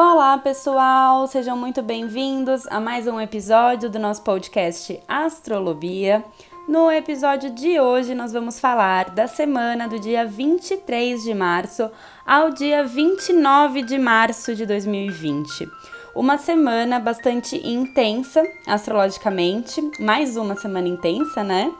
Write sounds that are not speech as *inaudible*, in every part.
Olá, pessoal! Sejam muito bem-vindos a mais um episódio do nosso podcast Astrolobia. No episódio de hoje, nós vamos falar da semana do dia 23 de março ao dia 29 de março de 2020. Uma semana bastante intensa astrologicamente, mais uma semana intensa, né?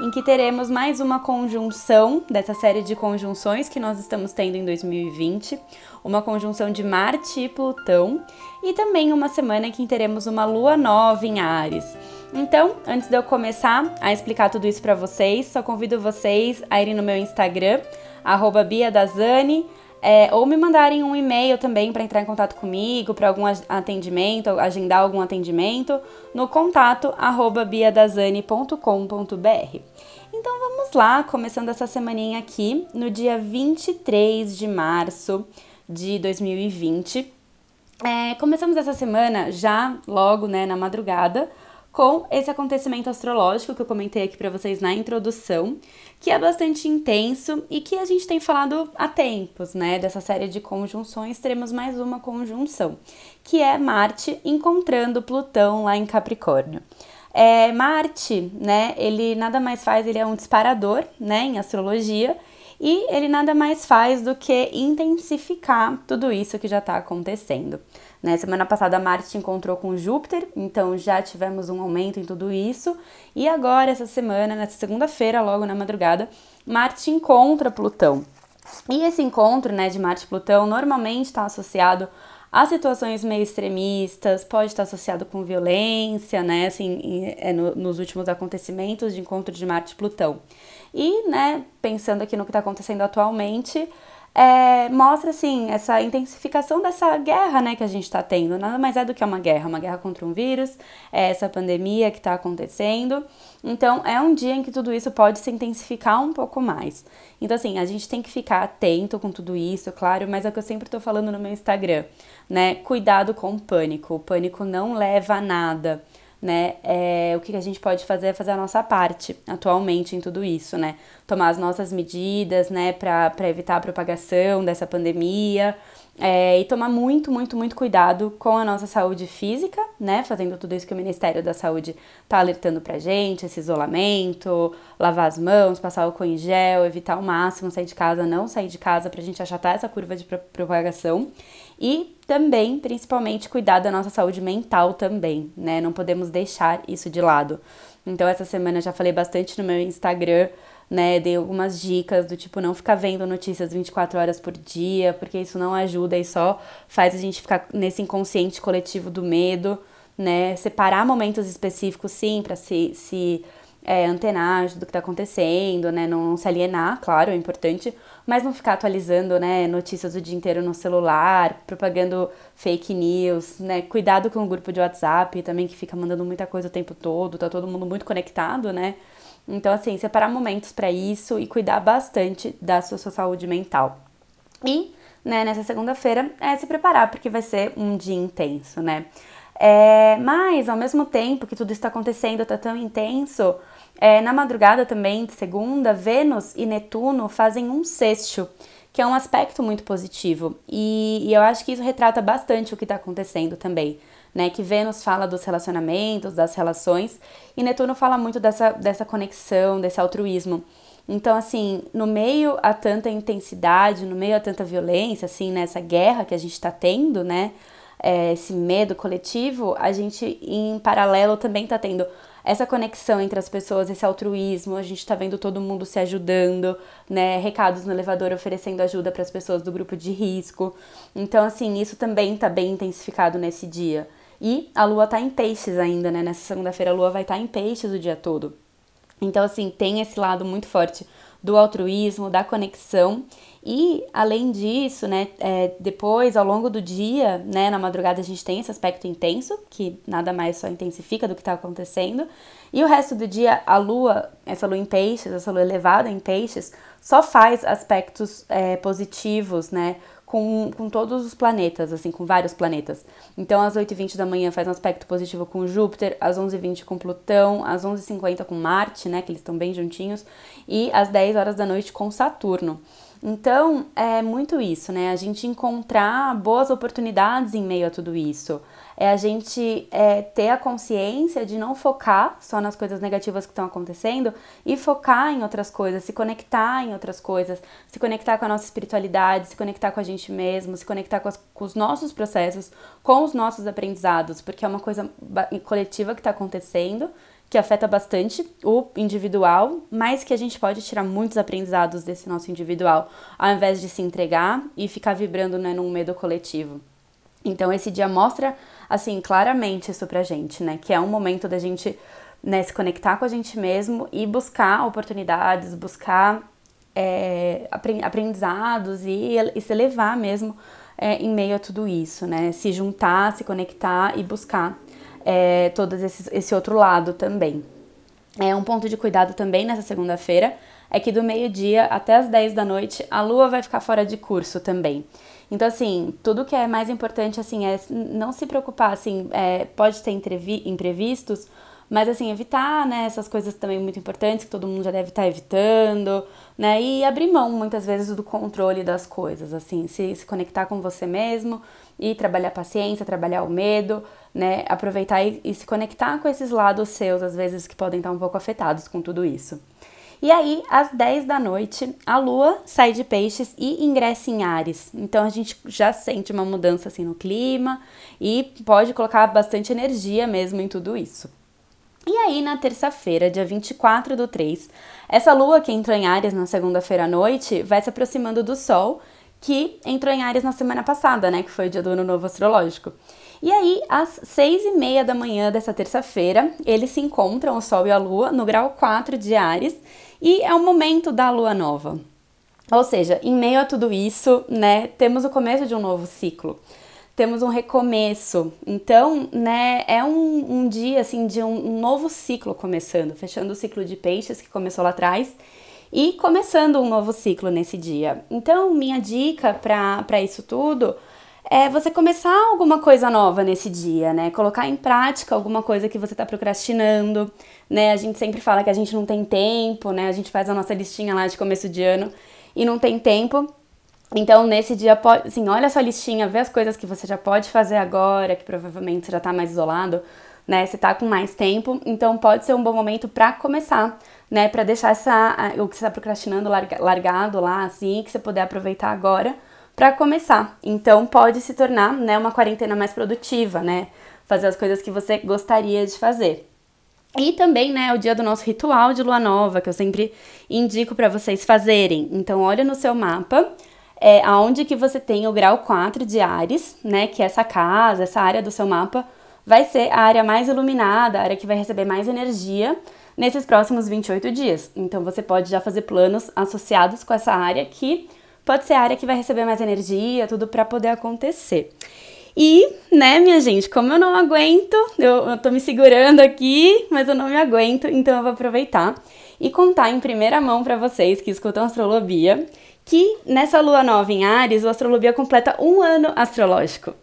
Em que teremos mais uma conjunção dessa série de conjunções que nós estamos tendo em 2020 uma conjunção de Marte e Plutão, e também uma semana em que teremos uma lua nova em Ares. Então, antes de eu começar a explicar tudo isso para vocês, só convido vocês a irem no meu Instagram, @biadazani, é, ou me mandarem um e-mail também para entrar em contato comigo, para algum atendimento, agendar algum atendimento, no contato arroba biadazani.com.br. Então vamos lá, começando essa semaninha aqui, no dia 23 de março de 2020. É, começamos essa semana já logo, né, na madrugada, com esse acontecimento astrológico que eu comentei aqui para vocês na introdução, que é bastante intenso e que a gente tem falado há tempos, né? Dessa série de conjunções, teremos mais uma conjunção, que é Marte encontrando Plutão lá em Capricórnio. É, Marte, né? Ele nada mais faz, ele é um disparador, né? Em astrologia e ele nada mais faz do que intensificar tudo isso que já está acontecendo. Né? Semana passada Marte encontrou com Júpiter, então já tivemos um aumento em tudo isso. E agora, essa semana, nessa segunda-feira, logo na madrugada, Marte encontra Plutão. E esse encontro né, de Marte e Plutão normalmente está associado a situações meio extremistas, pode estar associado com violência, né? Assim, é no, nos últimos acontecimentos de encontro de Marte e Plutão. E, né, pensando aqui no que está acontecendo atualmente, é, mostra assim essa intensificação dessa guerra né, que a gente está tendo. Nada mais é do que uma guerra, uma guerra contra um vírus, é essa pandemia que está acontecendo. Então é um dia em que tudo isso pode se intensificar um pouco mais. Então, assim, a gente tem que ficar atento com tudo isso, claro, mas é o que eu sempre estou falando no meu Instagram, né? Cuidado com o pânico. O pânico não leva a nada né? É, o que a gente pode fazer é fazer a nossa parte atualmente em tudo isso, né? Tomar as nossas medidas, né, para evitar a propagação dessa pandemia. É, e tomar muito, muito, muito cuidado com a nossa saúde física, né? Fazendo tudo isso que o Ministério da Saúde tá alertando pra gente, esse isolamento, lavar as mãos, passar álcool em gel, evitar ao máximo sair de casa, não sair de casa pra gente achatar essa curva de propagação. E também, principalmente, cuidar da nossa saúde mental também, né? Não podemos deixar isso de lado. Então, essa semana já falei bastante no meu Instagram, né? Dei algumas dicas do tipo não ficar vendo notícias 24 horas por dia, porque isso não ajuda e só faz a gente ficar nesse inconsciente coletivo do medo, né? Separar momentos específicos, sim, para se, se é, antenar do que está acontecendo, né? Não, não, se alienar, claro, é importante, mas não ficar atualizando, né? Notícias o dia inteiro no celular, propagando fake news, né? Cuidado com o grupo de WhatsApp também que fica mandando muita coisa o tempo todo, tá todo mundo muito conectado, né? Então, assim, separar momentos para isso e cuidar bastante da sua, sua saúde mental. E, né, nessa segunda-feira é se preparar, porque vai ser um dia intenso, né? É, mas, ao mesmo tempo que tudo está acontecendo, está tão intenso, é, na madrugada também, de segunda, Vênus e Netuno fazem um sexto, que é um aspecto muito positivo. E, e eu acho que isso retrata bastante o que está acontecendo também. Né, que Vênus fala dos relacionamentos, das relações, e Netuno fala muito dessa, dessa conexão, desse altruísmo. Então, assim, no meio a tanta intensidade, no meio a tanta violência, assim, nessa guerra que a gente está tendo, né, é, esse medo coletivo, a gente, em paralelo, também está tendo essa conexão entre as pessoas, esse altruísmo, a gente está vendo todo mundo se ajudando, né? Recados no elevador oferecendo ajuda para as pessoas do grupo de risco. Então, assim, isso também está bem intensificado nesse dia. E a lua tá em peixes ainda, né? Nessa segunda-feira a lua vai estar tá em peixes o dia todo. Então, assim, tem esse lado muito forte do altruísmo, da conexão. E, além disso, né, é, depois, ao longo do dia, né, na madrugada, a gente tem esse aspecto intenso, que nada mais só intensifica do que está acontecendo. E o resto do dia, a lua, essa lua em peixes, essa lua elevada em peixes, só faz aspectos é, positivos, né, com, com todos os planetas, assim, com vários planetas. Então, às 8h20 da manhã faz um aspecto positivo com Júpiter, às 11h20 com Plutão, às 11h50 com Marte, né, que eles estão bem juntinhos, e às 10 horas da noite com Saturno. Então, é muito isso, né? A gente encontrar boas oportunidades em meio a tudo isso. É a gente é, ter a consciência de não focar só nas coisas negativas que estão acontecendo e focar em outras coisas, se conectar em outras coisas, se conectar com a nossa espiritualidade, se conectar com a gente mesmo, se conectar com, as, com os nossos processos, com os nossos aprendizados, porque é uma coisa coletiva que está acontecendo que afeta bastante o individual, mas que a gente pode tirar muitos aprendizados desse nosso individual, ao invés de se entregar e ficar vibrando né, num medo coletivo. Então esse dia mostra assim claramente isso pra gente, né? Que é um momento da gente né, se conectar com a gente mesmo e buscar oportunidades, buscar é, aprendizados e, e se elevar mesmo é, em meio a tudo isso, né? Se juntar, se conectar e buscar é, todo esse, esse outro lado também. É um ponto de cuidado também nessa segunda-feira é que do meio-dia até as 10 da noite a lua vai ficar fora de curso também. Então, assim, tudo que é mais importante, assim, é não se preocupar, assim, é, pode ter imprevistos, mas, assim, evitar, né, essas coisas também muito importantes que todo mundo já deve estar evitando, né, e abrir mão, muitas vezes, do controle das coisas, assim, se, se conectar com você mesmo e trabalhar a paciência, trabalhar o medo, né? Aproveitar e, e se conectar com esses lados seus, às vezes, que podem estar um pouco afetados com tudo isso. E aí, às 10 da noite, a lua sai de peixes e ingressa em Ares. Então a gente já sente uma mudança assim no clima e pode colocar bastante energia mesmo em tudo isso. E aí, na terça-feira, dia 24 do 3, essa lua que entrou em Ares na segunda-feira à noite vai se aproximando do Sol, que entrou em Ares na semana passada, né? Que foi o dia do ano novo astrológico. E aí, às seis e meia da manhã dessa terça-feira, eles se encontram, o Sol e a Lua, no grau 4 de Ares, e é o momento da Lua nova. Ou seja, em meio a tudo isso, né, temos o começo de um novo ciclo. Temos um recomeço. Então, né, é um, um dia, assim, de um, um novo ciclo começando, fechando o ciclo de peixes que começou lá atrás e começando um novo ciclo nesse dia. Então, minha dica para isso tudo é você começar alguma coisa nova nesse dia, né? Colocar em prática alguma coisa que você tá procrastinando, né? A gente sempre fala que a gente não tem tempo, né? A gente faz a nossa listinha lá de começo de ano e não tem tempo. Então, nesse dia, assim, olha a sua listinha, vê as coisas que você já pode fazer agora, que provavelmente você já tá mais isolado, né? Você tá com mais tempo, então pode ser um bom momento para começar, né? Para deixar essa, o que você tá procrastinando largado lá, assim, que você puder aproveitar agora para começar. Então pode se tornar, né, uma quarentena mais produtiva, né? Fazer as coisas que você gostaria de fazer. E também, né, o dia do nosso ritual de lua nova, que eu sempre indico para vocês fazerem. Então, olha no seu mapa, é, aonde que você tem o grau 4 de Ares, né, que é essa casa, essa área do seu mapa, vai ser a área mais iluminada, a área que vai receber mais energia nesses próximos 28 dias. Então, você pode já fazer planos associados com essa área que pode ser a área que vai receber mais energia, tudo para poder acontecer. E, né, minha gente, como eu não aguento, eu, eu tô me segurando aqui, mas eu não me aguento, então eu vou aproveitar e contar em primeira mão para vocês que escutam astrolobia que nessa lua nova em Ares, o Astrolobia completa um ano astrológico.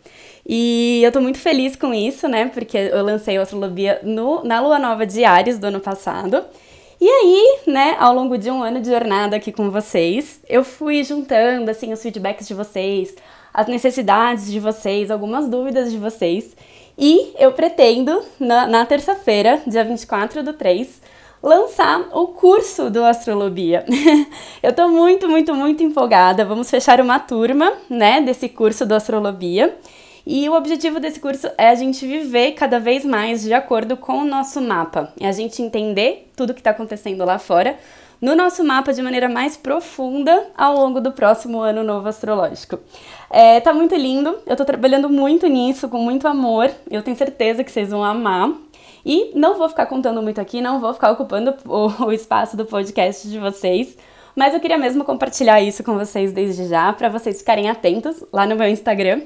E eu tô muito feliz com isso, né? Porque eu lancei o Astrolobia no, na lua nova de Ares do ano passado. E aí, né, ao longo de um ano de jornada aqui com vocês, eu fui juntando, assim, os feedbacks de vocês, as necessidades de vocês, algumas dúvidas de vocês. E eu pretendo, na, na terça-feira, dia 24 do 3, lançar o curso do Astrolobia. *laughs* eu tô muito, muito, muito empolgada. Vamos fechar uma turma, né, desse curso do Astrolobia. E o objetivo desse curso é a gente viver cada vez mais de acordo com o nosso mapa. É a gente entender tudo que está acontecendo lá fora no nosso mapa de maneira mais profunda ao longo do próximo ano novo astrológico. É, tá muito lindo, eu tô trabalhando muito nisso, com muito amor, eu tenho certeza que vocês vão amar. E não vou ficar contando muito aqui, não vou ficar ocupando o, *laughs* o espaço do podcast de vocês, mas eu queria mesmo compartilhar isso com vocês desde já, para vocês ficarem atentos lá no meu Instagram,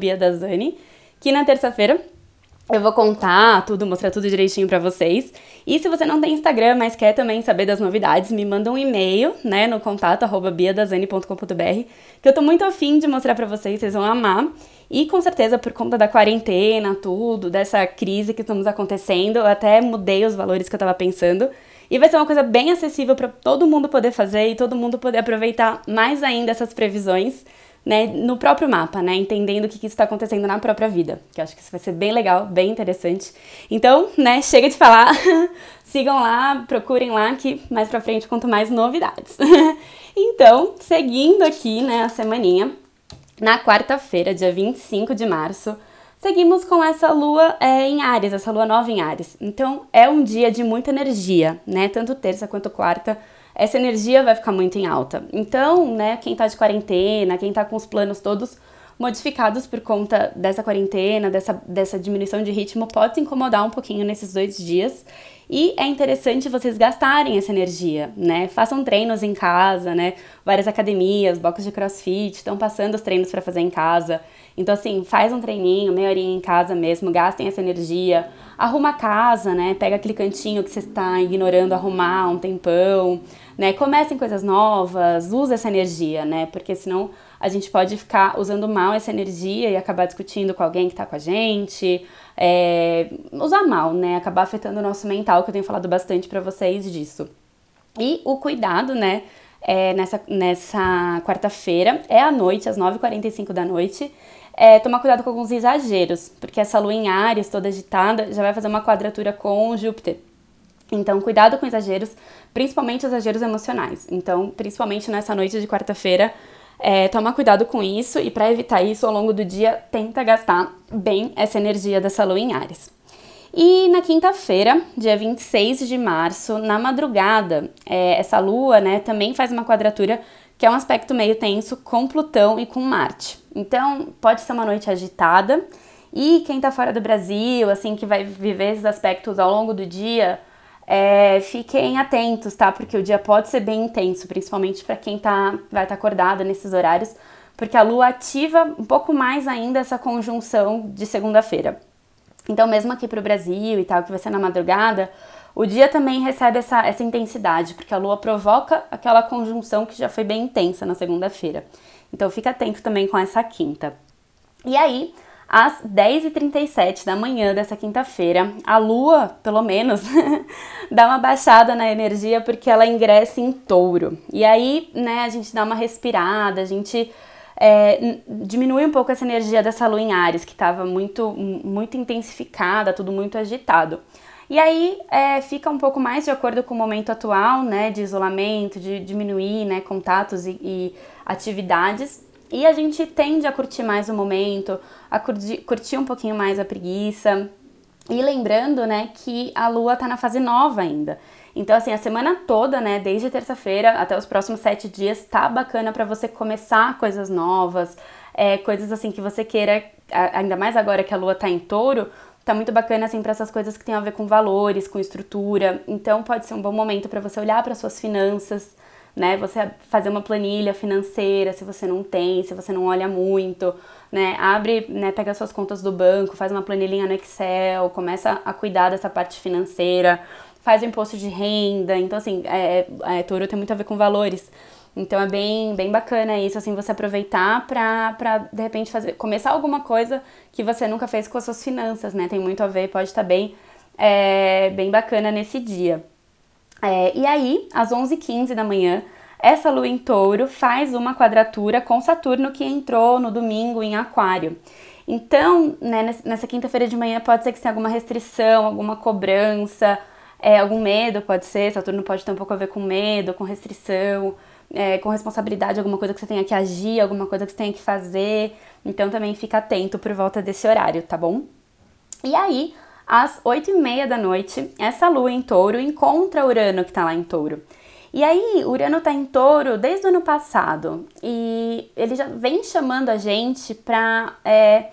@biadazani, que na terça-feira eu vou contar tudo, mostrar tudo direitinho para vocês. E se você não tem Instagram, mas quer também saber das novidades, me manda um e-mail, né, no contato biadazani.com.br, que eu tô muito afim de mostrar para vocês, vocês vão amar. E com certeza por conta da quarentena, tudo, dessa crise que estamos acontecendo, eu até mudei os valores que eu tava pensando. E vai ser uma coisa bem acessível para todo mundo poder fazer e todo mundo poder aproveitar mais ainda essas previsões né, no próprio mapa, né, entendendo o que, que está acontecendo na própria vida, que eu acho que isso vai ser bem legal, bem interessante. Então, né, chega de falar, *laughs* sigam lá, procurem lá, que mais pra frente conto mais novidades. *laughs* então, seguindo aqui, né, a semaninha, na quarta-feira, dia 25 de março, seguimos com essa lua é, em Ares, essa lua nova em Ares. Então, é um dia de muita energia, né, tanto terça quanto quarta, essa energia vai ficar muito em alta. Então, né, quem tá de quarentena, quem tá com os planos todos modificados por conta dessa quarentena, dessa, dessa diminuição de ritmo, pode se incomodar um pouquinho nesses dois dias. E é interessante vocês gastarem essa energia, né? Façam treinos em casa, né? Várias academias, blocos de crossfit estão passando os treinos para fazer em casa. Então, assim, faz um treininho, meia horinha em casa mesmo, gastem essa energia. Arruma a casa, né? Pega aquele cantinho que você está ignorando arrumar um tempão, né? Comecem coisas novas, use essa energia, né? Porque senão a gente pode ficar usando mal essa energia e acabar discutindo com alguém que está com a gente, é, usar mal, né? Acabar afetando o nosso mental, que eu tenho falado bastante para vocês disso. E o cuidado, né? É, nessa nessa quarta-feira, é à noite, às 9h45 da noite. É, tomar cuidado com alguns exageros, porque essa lua em Ares, toda agitada, já vai fazer uma quadratura com Júpiter. Então, cuidado com exageros, principalmente exageros emocionais. Então, principalmente nessa noite de quarta-feira, é, toma cuidado com isso e para evitar isso ao longo do dia, tenta gastar bem essa energia dessa lua em Ares. E na quinta-feira, dia 26 de março, na madrugada, é, essa lua né, também faz uma quadratura que é um aspecto meio tenso com Plutão e com Marte. Então, pode ser uma noite agitada. E quem está fora do Brasil, assim, que vai viver esses aspectos ao longo do dia, é, fiquem atentos, tá? Porque o dia pode ser bem intenso, principalmente para quem tá, vai estar tá acordado nesses horários, porque a lua ativa um pouco mais ainda essa conjunção de segunda-feira. Então, mesmo aqui para o Brasil e tal, que vai ser na madrugada, o dia também recebe essa, essa intensidade, porque a lua provoca aquela conjunção que já foi bem intensa na segunda-feira. Então, fica atento também com essa quinta. E aí, às 10h37 da manhã dessa quinta-feira, a lua, pelo menos, *laughs* dá uma baixada na energia porque ela ingressa em touro. E aí, né, a gente dá uma respirada, a gente é, diminui um pouco essa energia dessa lua em Ares, que estava muito, muito intensificada, tudo muito agitado. E aí é, fica um pouco mais de acordo com o momento atual, né, de isolamento, de diminuir, né, contatos e, e atividades. E a gente tende a curtir mais o momento, a curtir, curtir um pouquinho mais a preguiça. E lembrando, né, que a lua tá na fase nova ainda. Então, assim, a semana toda, né, desde terça-feira até os próximos sete dias, tá bacana para você começar coisas novas, é, coisas assim que você queira, ainda mais agora que a lua tá em touro, tá muito bacana assim para essas coisas que tem a ver com valores, com estrutura. Então, pode ser um bom momento para você olhar para suas finanças, né? Você fazer uma planilha financeira, se você não tem, se você não olha muito, né? Abre, né, pega suas contas do banco, faz uma planilhinha no Excel, começa a cuidar dessa parte financeira, faz o imposto de renda. Então, assim, é, é, touro tem muito a ver com valores. Então é bem, bem bacana isso, assim, você aproveitar pra, pra, de repente, fazer, começar alguma coisa que você nunca fez com as suas finanças, né? Tem muito a ver, pode estar tá bem, é, bem bacana nesse dia. É, e aí, às 11h15 da manhã, essa lua em touro faz uma quadratura com Saturno que entrou no domingo em Aquário. Então, né, nessa quinta-feira de manhã pode ser que tenha alguma restrição, alguma cobrança, é, algum medo, pode ser. Saturno pode ter um pouco a ver com medo, com restrição, é, com responsabilidade, alguma coisa que você tenha que agir, alguma coisa que você tenha que fazer. Então também fica atento por volta desse horário, tá bom? E aí, às 8 e meia da noite, essa lua em touro encontra Urano que está lá em touro. E aí, Urano está em touro desde o ano passado e ele já vem chamando a gente para é,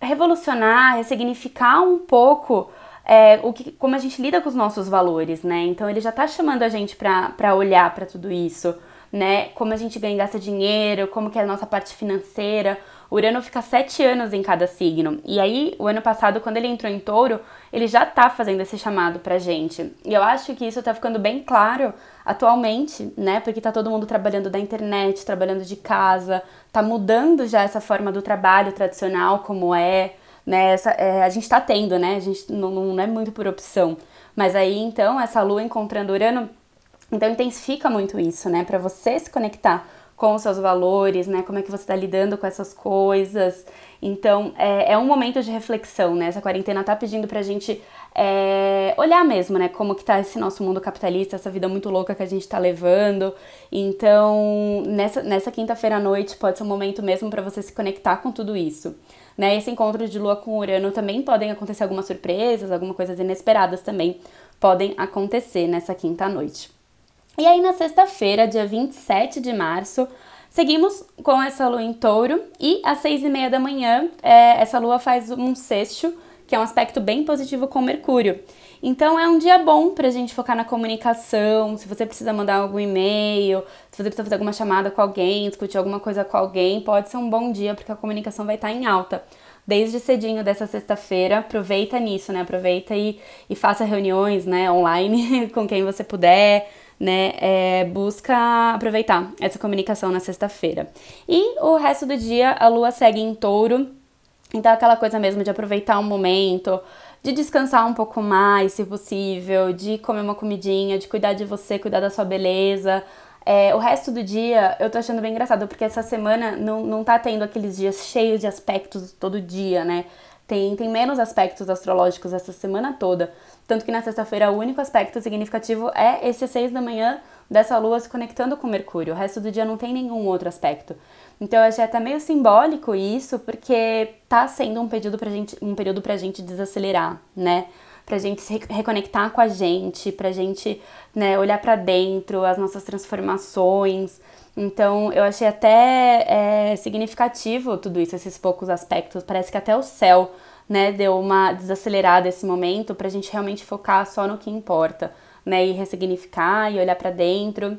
revolucionar, ressignificar um pouco é, o que, como a gente lida com os nossos valores, né? Então ele já está chamando a gente para olhar para tudo isso, né? Como a gente ganha e gasta dinheiro, como que é a nossa parte financeira, Urano fica sete anos em cada signo. E aí, o ano passado, quando ele entrou em touro, ele já tá fazendo esse chamado pra gente. E eu acho que isso tá ficando bem claro atualmente, né? Porque tá todo mundo trabalhando da internet, trabalhando de casa, tá mudando já essa forma do trabalho tradicional, como é, né? Essa, é, a gente tá tendo, né? A gente não, não é muito por opção Mas aí então essa lua encontrando Urano, então intensifica muito isso, né? Para você se conectar com os seus valores, né? Como é que você está lidando com essas coisas. Então, é, é, um momento de reflexão, né? Essa quarentena tá pedindo pra gente é, olhar mesmo, né? Como que tá esse nosso mundo capitalista, essa vida muito louca que a gente tá levando. Então, nessa, nessa quinta-feira à noite pode ser um momento mesmo para você se conectar com tudo isso. Né? Esse encontro de lua com Urano também podem acontecer algumas surpresas, algumas coisas inesperadas também podem acontecer nessa quinta noite. E aí na sexta-feira, dia 27 de março, seguimos com essa lua em touro e às seis e meia da manhã é, essa lua faz um sexto, que é um aspecto bem positivo com Mercúrio. Então é um dia bom pra gente focar na comunicação, se você precisa mandar algum e-mail, se você precisa fazer alguma chamada com alguém, discutir alguma coisa com alguém, pode ser um bom dia porque a comunicação vai estar em alta desde cedinho dessa sexta-feira, aproveita nisso, né? Aproveita e, e faça reuniões, né, online *laughs* com quem você puder, né, é, busca aproveitar essa comunicação na sexta-feira. E o resto do dia a lua segue em touro, então aquela coisa mesmo de aproveitar um momento, de descansar um pouco mais, se possível, de comer uma comidinha, de cuidar de você, cuidar da sua beleza. É, o resto do dia eu tô achando bem engraçado, porque essa semana não, não tá tendo aqueles dias cheios de aspectos todo dia, né? Tem, tem menos aspectos astrológicos essa semana toda. Tanto que na sexta-feira o único aspecto significativo é esse seis da manhã dessa lua se conectando com Mercúrio. O resto do dia não tem nenhum outro aspecto. Então eu achei até meio simbólico isso, porque tá sendo um período pra gente, um período pra gente desacelerar, né? Pra gente se reconectar com a gente, pra gente né, olhar para dentro, as nossas transformações. Então eu achei até é, significativo tudo isso, esses poucos aspectos. Parece que até o céu né, deu uma desacelerada esse momento para a gente realmente focar só no que importa, né, e ressignificar e olhar para dentro.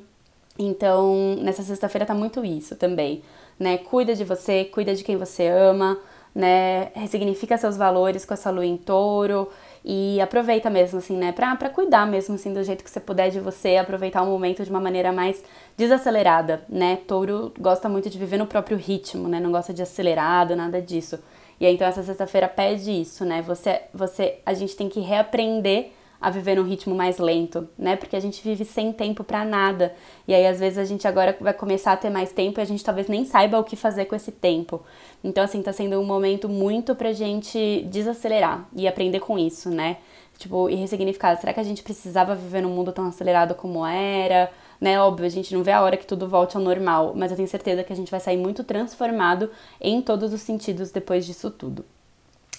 Então, nessa sexta-feira tá muito isso também, né? Cuida de você, cuida de quem você ama, né? Ressignifica seus valores com essa lua em touro e aproveita mesmo, assim, né? Pra, pra cuidar mesmo, assim, do jeito que você puder de você, aproveitar o momento de uma maneira mais desacelerada, né? Touro gosta muito de viver no próprio ritmo, né? Não gosta de acelerado, nada disso. E aí, então essa sexta-feira pede isso, né? Você, você, a gente tem que reaprender a viver num ritmo mais lento, né? Porque a gente vive sem tempo para nada. E aí às vezes a gente agora vai começar a ter mais tempo e a gente talvez nem saiba o que fazer com esse tempo. Então assim, tá sendo um momento muito pra gente desacelerar e aprender com isso, né? Tipo, e ressignificar, será que a gente precisava viver num mundo tão acelerado como era? Né, óbvio, a gente não vê a hora que tudo volte ao normal, mas eu tenho certeza que a gente vai sair muito transformado em todos os sentidos depois disso tudo.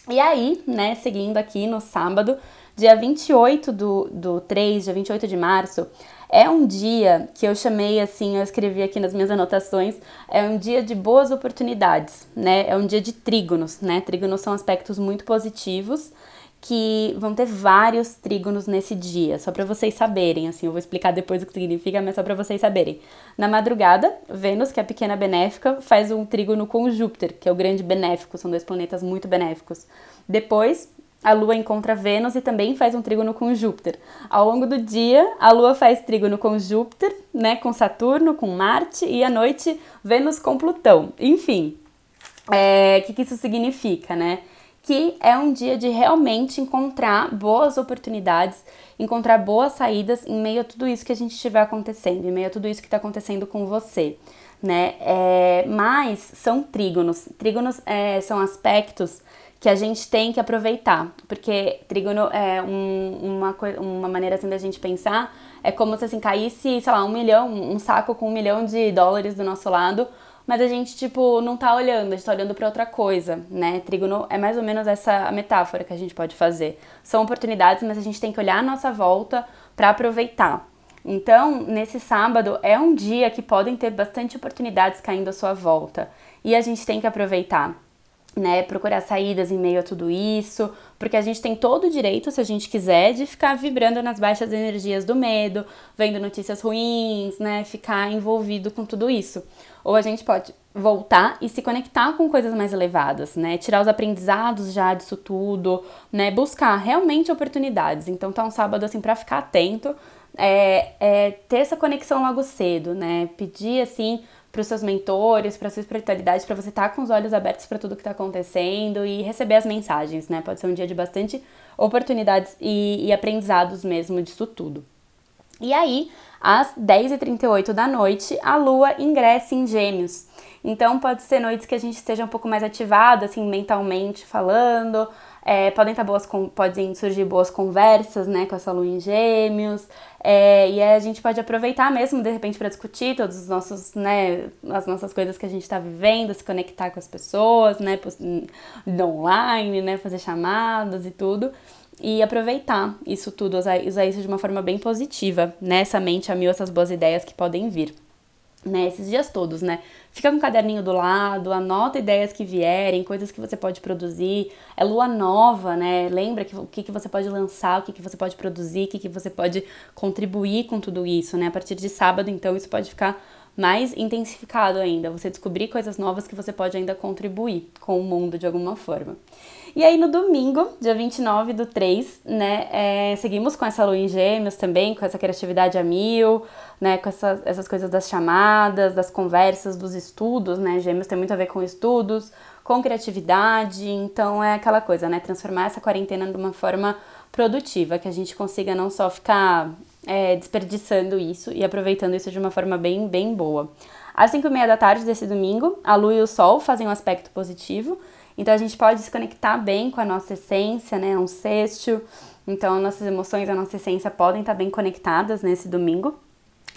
E aí, né, seguindo aqui no sábado, dia 28 do, do 3, dia 28 de março, é um dia que eu chamei assim, eu escrevi aqui nas minhas anotações, é um dia de boas oportunidades, né? É um dia de trígonos, né? Trígonos são aspectos muito positivos que vão ter vários trígonos nesse dia, só para vocês saberem, assim, eu vou explicar depois o que significa, mas só para vocês saberem. Na madrugada, Vênus, que é a pequena benéfica, faz um trígono com Júpiter, que é o grande benéfico, são dois planetas muito benéficos. Depois, a Lua encontra Vênus e também faz um trígono com Júpiter. Ao longo do dia, a Lua faz trígono com Júpiter, né, com Saturno, com Marte e à noite Vênus com Plutão. Enfim, o é, que, que isso significa, né? Que é um dia de realmente encontrar boas oportunidades, encontrar boas saídas em meio a tudo isso que a gente estiver acontecendo, em meio a tudo isso que está acontecendo com você, né? É, mas são trígonos. Trígonos é, são aspectos que a gente tem que aproveitar, porque trígono é um, uma, uma maneira assim da gente pensar, é como se assim caísse, sei lá, um milhão, um saco com um milhão de dólares do nosso lado, mas a gente, tipo, não tá olhando, a gente tá olhando para outra coisa, né? Trígono é mais ou menos essa metáfora que a gente pode fazer. São oportunidades, mas a gente tem que olhar a nossa volta para aproveitar. Então, nesse sábado é um dia que podem ter bastante oportunidades caindo à sua volta e a gente tem que aproveitar né, procurar saídas em meio a tudo isso, porque a gente tem todo o direito, se a gente quiser, de ficar vibrando nas baixas energias do medo, vendo notícias ruins, né, ficar envolvido com tudo isso. Ou a gente pode voltar e se conectar com coisas mais elevadas, né, tirar os aprendizados já disso tudo, né, buscar realmente oportunidades. Então tá um sábado assim para ficar atento, é, é ter essa conexão logo cedo, né, pedir assim para os seus mentores, para sua espiritualidade, para você estar tá com os olhos abertos para tudo que está acontecendo e receber as mensagens, né? Pode ser um dia de bastante oportunidades e, e aprendizados mesmo disso tudo. E aí, às 10h38 da noite, a lua ingressa em Gêmeos. Então, pode ser noites que a gente esteja um pouco mais ativado, assim, mentalmente falando, é, podem, tá boas, podem surgir boas conversas, né, com essa lua em gêmeos, é, e a gente pode aproveitar mesmo, de repente, para discutir todos os nossos, né, as nossas coisas que a gente está vivendo, se conectar com as pessoas, né, online, né, fazer chamadas e tudo e aproveitar isso tudo, usar, usar, isso de uma forma bem positiva, né? Essa mente a mil, essas boas ideias que podem vir né, esses dias todos, né? Fica com o caderninho do lado, anota ideias que vierem, coisas que você pode produzir. É lua nova, né? Lembra que, o que, que você pode lançar, o que, que você pode produzir, o que, que você pode contribuir com tudo isso, né? A partir de sábado, então, isso pode ficar mais intensificado ainda. Você descobrir coisas novas que você pode ainda contribuir com o mundo de alguma forma. E aí no domingo, dia 29 do 3, né, é, seguimos com essa lua em gêmeos também, com essa criatividade a mil, né, com essa, essas coisas das chamadas, das conversas, dos estudos, né, gêmeos tem muito a ver com estudos, com criatividade, então é aquela coisa, né, transformar essa quarentena de uma forma produtiva, que a gente consiga não só ficar é, desperdiçando isso e aproveitando isso de uma forma bem, bem boa. Às 5 e meia da tarde desse domingo, a Lua e o Sol fazem um aspecto positivo, então a gente pode se conectar bem com a nossa essência, né? Um sexto. Então nossas emoções, a nossa essência podem estar bem conectadas nesse domingo.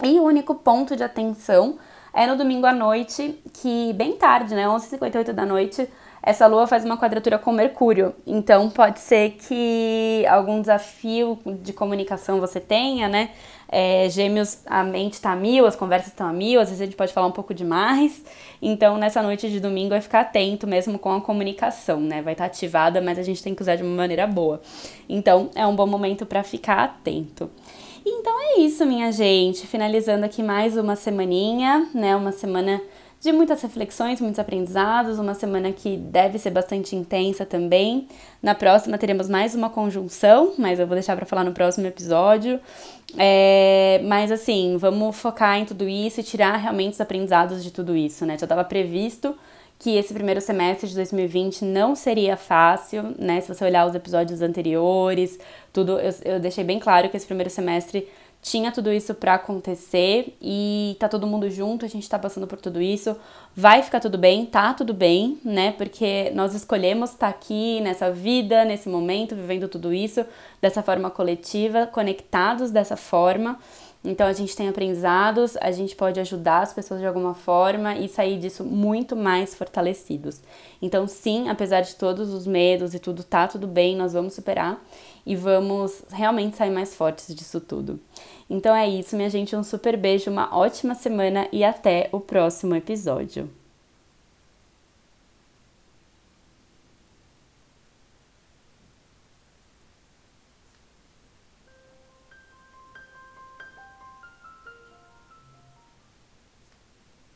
E o único ponto de atenção é no domingo à noite, que bem tarde, né? 11h58 da noite, essa lua faz uma quadratura com Mercúrio. Então pode ser que algum desafio de comunicação você tenha, né? É, gêmeos, a mente está a mil, as conversas estão a mil, às vezes a gente pode falar um pouco demais. Então, nessa noite de domingo, vai ficar atento mesmo com a comunicação, né? Vai estar tá ativada, mas a gente tem que usar de uma maneira boa. Então, é um bom momento para ficar atento. Então é isso, minha gente. Finalizando aqui mais uma semaninha, né? Uma semana de muitas reflexões, muitos aprendizados, uma semana que deve ser bastante intensa também. Na próxima teremos mais uma conjunção, mas eu vou deixar para falar no próximo episódio. É, mas assim, vamos focar em tudo isso e tirar realmente os aprendizados de tudo isso, né? Já estava previsto que esse primeiro semestre de 2020 não seria fácil, né? Se você olhar os episódios anteriores, tudo, eu, eu deixei bem claro que esse primeiro semestre tinha tudo isso para acontecer e tá todo mundo junto, a gente tá passando por tudo isso. Vai ficar tudo bem, tá tudo bem, né? Porque nós escolhemos estar tá aqui nessa vida, nesse momento, vivendo tudo isso dessa forma coletiva, conectados dessa forma. Então a gente tem aprendizados, a gente pode ajudar as pessoas de alguma forma e sair disso muito mais fortalecidos. Então, sim, apesar de todos os medos e tudo, tá tudo bem, nós vamos superar e vamos realmente sair mais fortes disso tudo. Então é isso, minha gente. Um super beijo, uma ótima semana e até o próximo episódio.